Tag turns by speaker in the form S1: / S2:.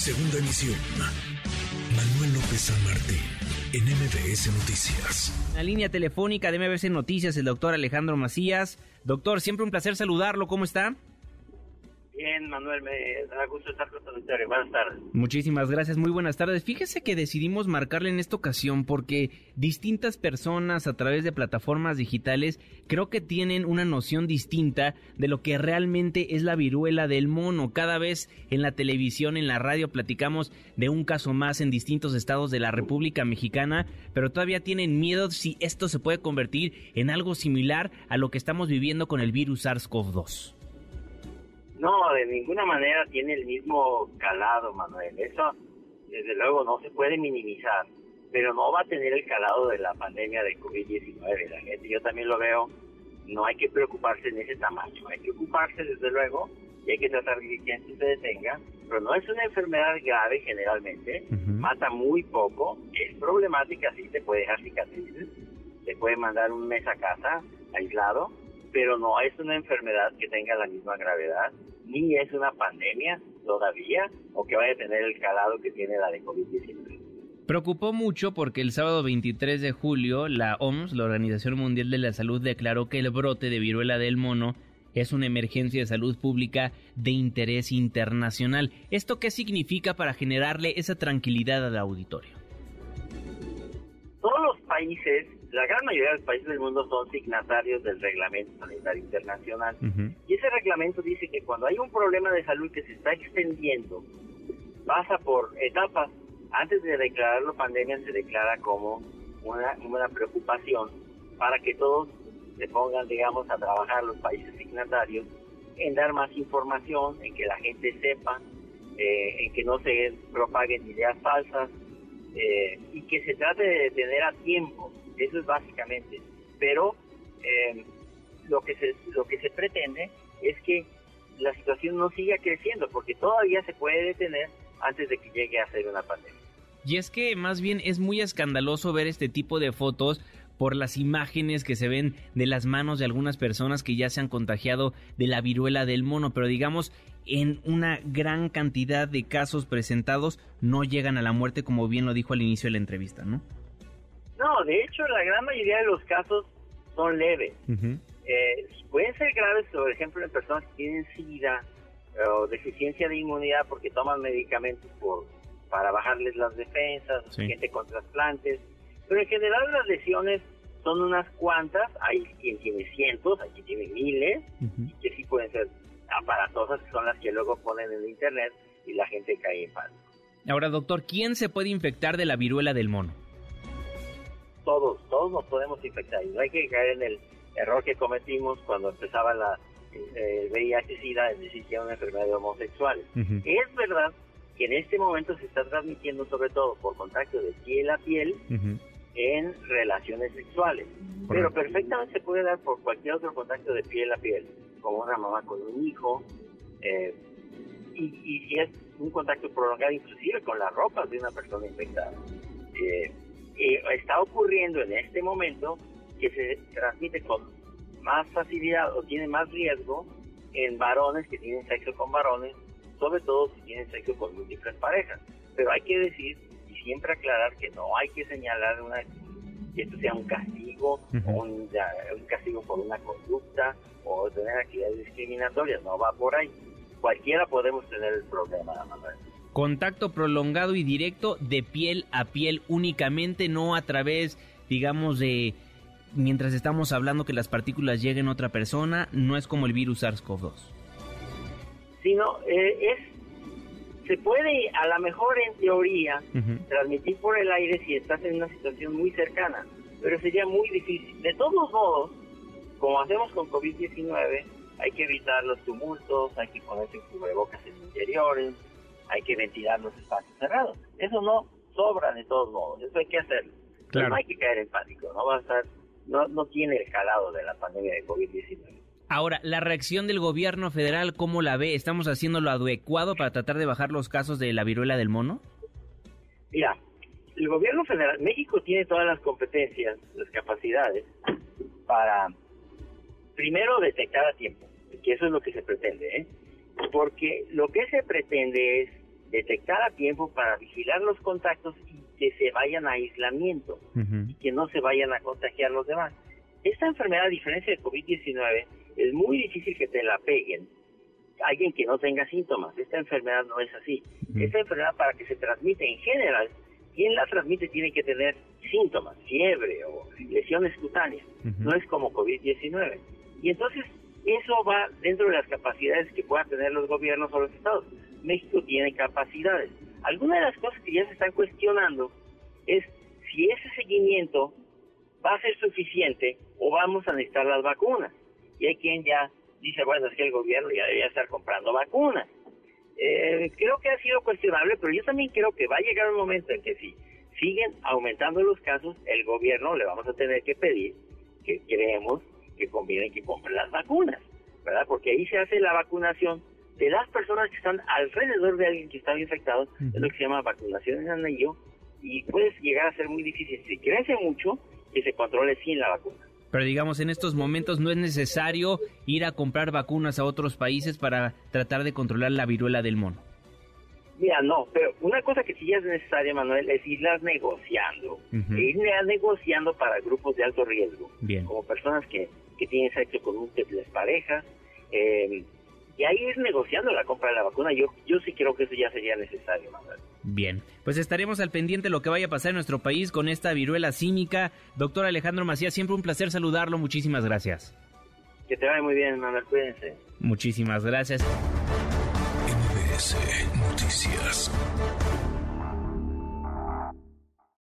S1: Segunda emisión. Manuel López San Martín, en MBS Noticias.
S2: La línea telefónica de MBS Noticias, el doctor Alejandro Macías. Doctor, siempre un placer saludarlo. ¿Cómo está?
S3: Bien, Manuel, me da gusto estar con. Buenas tardes.
S2: Muchísimas gracias, muy buenas tardes. Fíjese que decidimos marcarle en esta ocasión porque distintas personas a través de plataformas digitales creo que tienen una noción distinta de lo que realmente es la viruela del mono. Cada vez en la televisión, en la radio platicamos de un caso más en distintos estados de la República Mexicana, pero todavía tienen miedo si esto se puede convertir en algo similar a lo que estamos viviendo con el virus SARS-CoV-2.
S3: No, de ninguna manera tiene el mismo calado, Manuel. Eso, desde luego, no se puede minimizar, pero no va a tener el calado de la pandemia de COVID-19. La gente, yo también lo veo, no hay que preocuparse en ese tamaño. Hay que ocuparse, desde luego, y hay que tratar de que quien se detenga, pero no es una enfermedad grave generalmente, mata muy poco, es problemática, sí, te puede dejar cicatrices, te puede mandar un mes a casa aislado, pero no es una enfermedad que tenga la misma gravedad, ni es una pandemia todavía, o que vaya a tener el calado que tiene la de COVID-19.
S2: Preocupó mucho porque el sábado 23 de julio la OMS, la Organización Mundial de la Salud, declaró que el brote de viruela del mono es una emergencia de salud pública de interés internacional. ¿Esto qué significa para generarle esa tranquilidad al auditorio?
S3: Países la gran mayoría de los países del mundo son signatarios del Reglamento Sanitario Internacional. Y ese reglamento dice que cuando hay un problema de salud que se está extendiendo, pasa por etapas. Antes de declararlo pandemia se declara como una, una preocupación para que todos se pongan, digamos, a trabajar los países signatarios en dar más información, en que la gente sepa, eh, en que no se propaguen ideas falsas eh, y que se trate de detener a tiempo eso es básicamente. Pero eh, lo, que se, lo que se pretende es que la situación no siga creciendo, porque todavía se puede detener antes de que llegue a ser una pandemia.
S2: Y es que más bien es muy escandaloso ver este tipo de fotos por las imágenes que se ven de las manos de algunas personas que ya se han contagiado de la viruela del mono, pero digamos en una gran cantidad de casos presentados no llegan a la muerte como bien lo dijo al inicio de la entrevista, ¿no?
S3: No, de hecho, la gran mayoría de los casos son leves. Eh, pueden ser graves, por ejemplo, en personas que tienen SIDA o deficiencia de inmunidad porque toman medicamentos por para bajarles las defensas, gente con trasplantes. Pero en general las lesiones son unas cuantas, hay quien tiene cientos, hay quien tiene miles, y que sí pueden ser aparatosas, que son las que luego ponen en internet y la gente cae en pánico.
S2: Ahora, doctor, ¿quién se puede infectar de la viruela del mono?
S3: todos, todos nos podemos infectar y no hay que caer en el error que cometimos cuando empezaba la eh, VIH-Sida, es decir, que era una enfermedad de homosexuales. Es verdad que en este momento se está transmitiendo sobre todo por contacto de piel a piel en relaciones sexuales, pero perfectamente se puede dar por cualquier otro contacto de piel a piel, como una mamá con un hijo, eh, y, y, es un contacto prolongado inclusive con la ropa de una persona infectada. Eh, eh, está ocurriendo en este momento que se transmite con más facilidad o tiene más riesgo en varones que tienen sexo con varones, sobre todo si tienen sexo con múltiples parejas. Pero hay que decir y siempre aclarar que no hay que señalar una, que esto sea un castigo, o un, castigo por una conducta o tener actividades discriminatorias, no va por ahí. Cualquiera podemos tener el problema, Manuel.
S2: Contacto prolongado y directo de piel a piel únicamente, no a través, digamos, de mientras estamos hablando que las partículas lleguen a otra persona, no es como el virus SARS-CoV-2.
S3: Sino, eh, es, se puede, a lo mejor en teoría, transmitir por el aire si estás en una situación muy cercana, pero sería muy difícil. De todos modos, como hacemos con COVID-19, hay que evitar los tumultos, hay que ponerse cubrebocas en interiores, hay que ventilar los espacios cerrados. Eso no sobra de todos modos, eso hay que hacerlo. No hay que caer en pánico, no va a estar, no, no tiene el calado de la pandemia de COVID-19.
S2: Ahora, la reacción del gobierno federal, ¿cómo la ve? ¿Estamos haciendo lo adecuado para tratar de bajar los casos de la viruela del mono?
S3: Mira, el gobierno federal, México tiene todas las competencias, las capacidades para, primero, detectar a tiempo, que eso es lo que se pretende, ¿eh? porque lo que se pretende es detectar a tiempo para vigilar los contactos y que se vayan a aislamiento y que no se vayan a contagiar los demás. Esta enfermedad, a diferencia de COVID-19, es muy difícil que te la peguen alguien que no tenga síntomas. Esta enfermedad no es así. Esta enfermedad para que se transmite en general, quien la transmite tiene que tener síntomas, fiebre o lesiones cutáneas. No es como COVID-19. Y entonces eso va dentro de las capacidades que puedan tener los gobiernos o los estados. México tiene capacidades. Algunas de las cosas que ya se están cuestionando es si ese seguimiento va a ser suficiente o vamos a necesitar las vacunas. Y hay quien ya dice, bueno, es que el gobierno ya debería estar comprando vacunas. Eh, creo que ha sido cuestionable, pero yo también creo que va a llegar un momento en que si siguen aumentando los casos, el gobierno le vamos a tener que pedir que creemos que conviene que compren las vacunas, ¿verdad? Porque ahí se hace la vacunación de las personas que están alrededor de alguien que está infectado, es lo que se llama vacunación en anillo, y puede llegar a ser muy difícil, si crece mucho, que se controle sin la vacuna.
S2: Pero digamos, en estos momentos no es necesario ir a comprar vacunas a otros países para tratar de controlar la viruela del mono.
S3: Mira, no, pero una cosa que sí es necesaria, Manuel, es irlas negociando. Irlas negociando para grupos de alto riesgo.
S2: Bien.
S3: Como personas que, que tienen sexo con múltiples parejas. Eh, y ahí ir negociando la compra de la vacuna. Yo, yo sí creo que eso ya sería necesario, Manuel.
S2: Bien, pues estaremos al pendiente de lo que vaya a pasar en nuestro país con esta viruela símica. Doctor Alejandro Macías, siempre un placer saludarlo. Muchísimas gracias.
S3: Que te vaya muy bien, Manuel. Cuídense.
S2: Muchísimas gracias.
S1: Noticias.